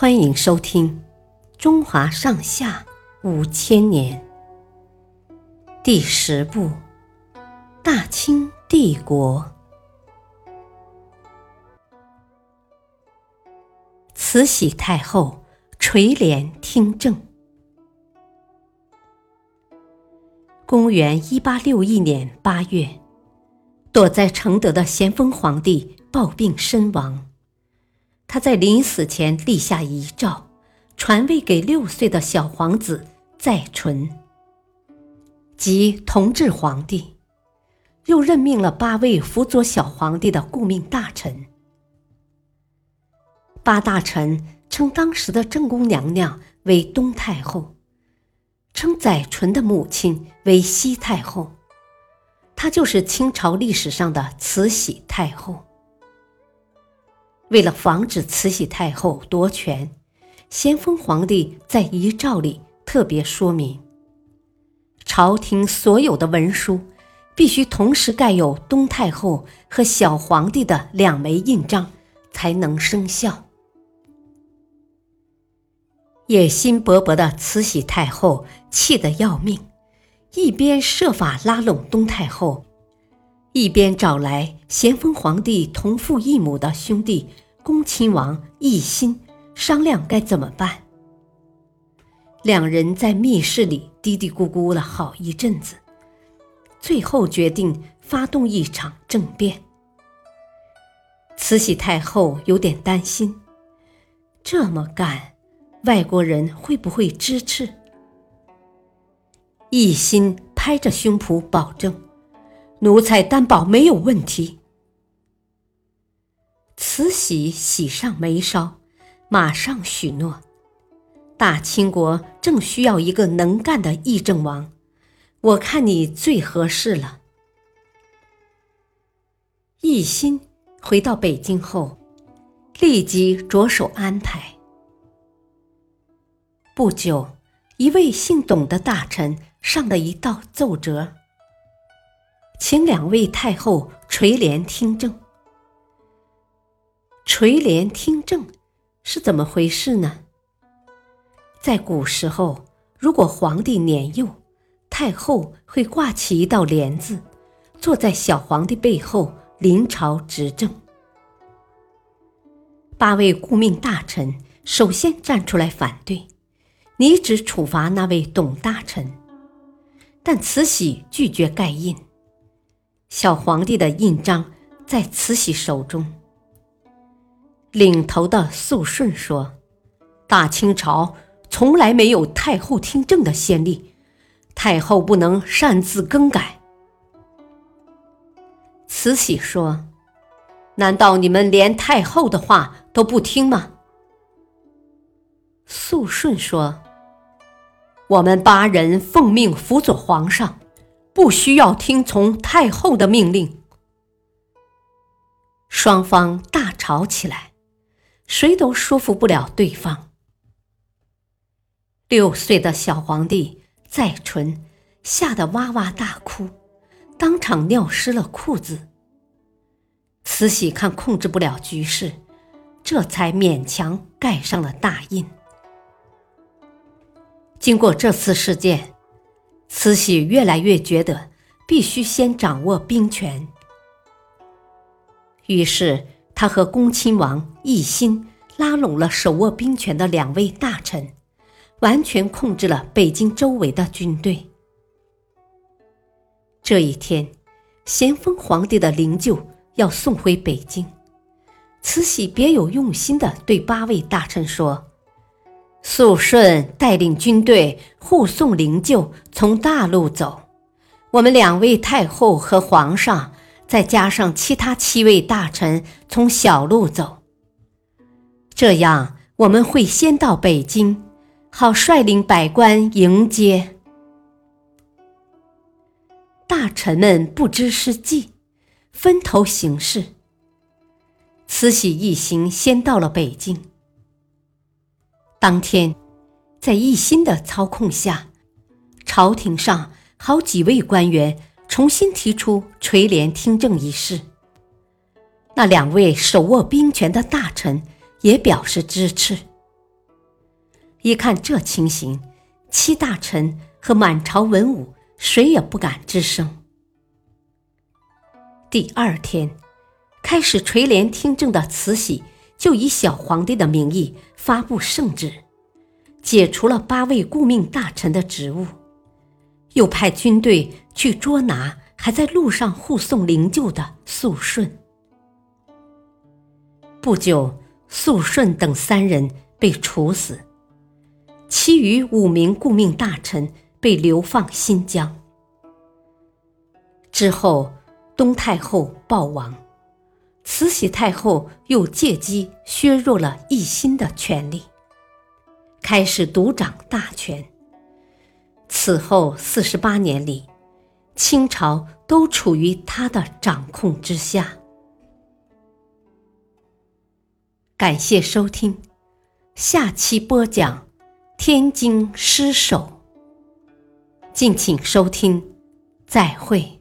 欢迎收听《中华上下五千年》第十部《大清帝国》。慈禧太后垂帘听政。公元一八六一年八月，躲在承德的咸丰皇帝暴病身亡。他在临死前立下遗诏，传位给六岁的小皇子载淳，即同治皇帝，又任命了八位辅佐小皇帝的顾命大臣。八大臣称当时的正宫娘娘为东太后，称载淳的母亲为西太后，她就是清朝历史上的慈禧太后。为了防止慈禧太后夺权，咸丰皇帝在遗诏里特别说明：朝廷所有的文书必须同时盖有东太后和小皇帝的两枚印章，才能生效。野心勃勃的慈禧太后气得要命，一边设法拉拢东太后。一边找来咸丰皇帝同父异母的兄弟恭亲王奕欣商量该怎么办。两人在密室里嘀嘀咕咕了好一阵子，最后决定发动一场政变。慈禧太后有点担心，这么干，外国人会不会支持？奕欣拍着胸脯保证。奴才担保没有问题。慈禧喜上眉梢，马上许诺：“大清国正需要一个能干的议政王，我看你最合适了。”奕欣回到北京后，立即着手安排。不久，一位姓董的大臣上了一道奏折。请两位太后垂帘听政。垂帘听政是怎么回事呢？在古时候，如果皇帝年幼，太后会挂起一道帘子，坐在小皇帝背后临朝执政。八位顾命大臣首先站出来反对，拟旨处罚那位董大臣，但慈禧拒绝盖印。小皇帝的印章在慈禧手中。领头的肃顺说：“大清朝从来没有太后听政的先例，太后不能擅自更改。”慈禧说：“难道你们连太后的话都不听吗？”肃顺说：“我们八人奉命辅佐皇上。”不需要听从太后的命令。双方大吵起来，谁都说服不了对方。六岁的小皇帝载淳吓得哇哇大哭，当场尿湿了裤子。慈禧看控制不了局势，这才勉强盖上了大印。经过这次事件。慈禧越来越觉得必须先掌握兵权，于是他和恭亲王奕欣拉拢了手握兵权的两位大臣，完全控制了北京周围的军队。这一天，咸丰皇帝的灵柩要送回北京，慈禧别有用心的对八位大臣说。肃顺带领军队护送灵柩从大路走，我们两位太后和皇上，再加上其他七位大臣从小路走。这样我们会先到北京，好率领百官迎接。大臣们不知是计，分头行事。慈禧一行先到了北京。当天，在奕心的操控下，朝廷上好几位官员重新提出垂帘听政一事。那两位手握兵权的大臣也表示支持。一看这情形，七大臣和满朝文武谁也不敢吱声。第二天，开始垂帘听政的慈禧就以小皇帝的名义发布圣旨，解除了八位顾命大臣的职务，又派军队去捉拿还在路上护送灵柩的肃顺。不久，肃顺等三人被处死。其余五名顾命大臣被流放新疆。之后，东太后暴亡，慈禧太后又借机削弱了奕欣的权力，开始独掌大权。此后四十八年里，清朝都处于他的掌控之下。感谢收听，下期播讲。天津失守，敬请收听，再会。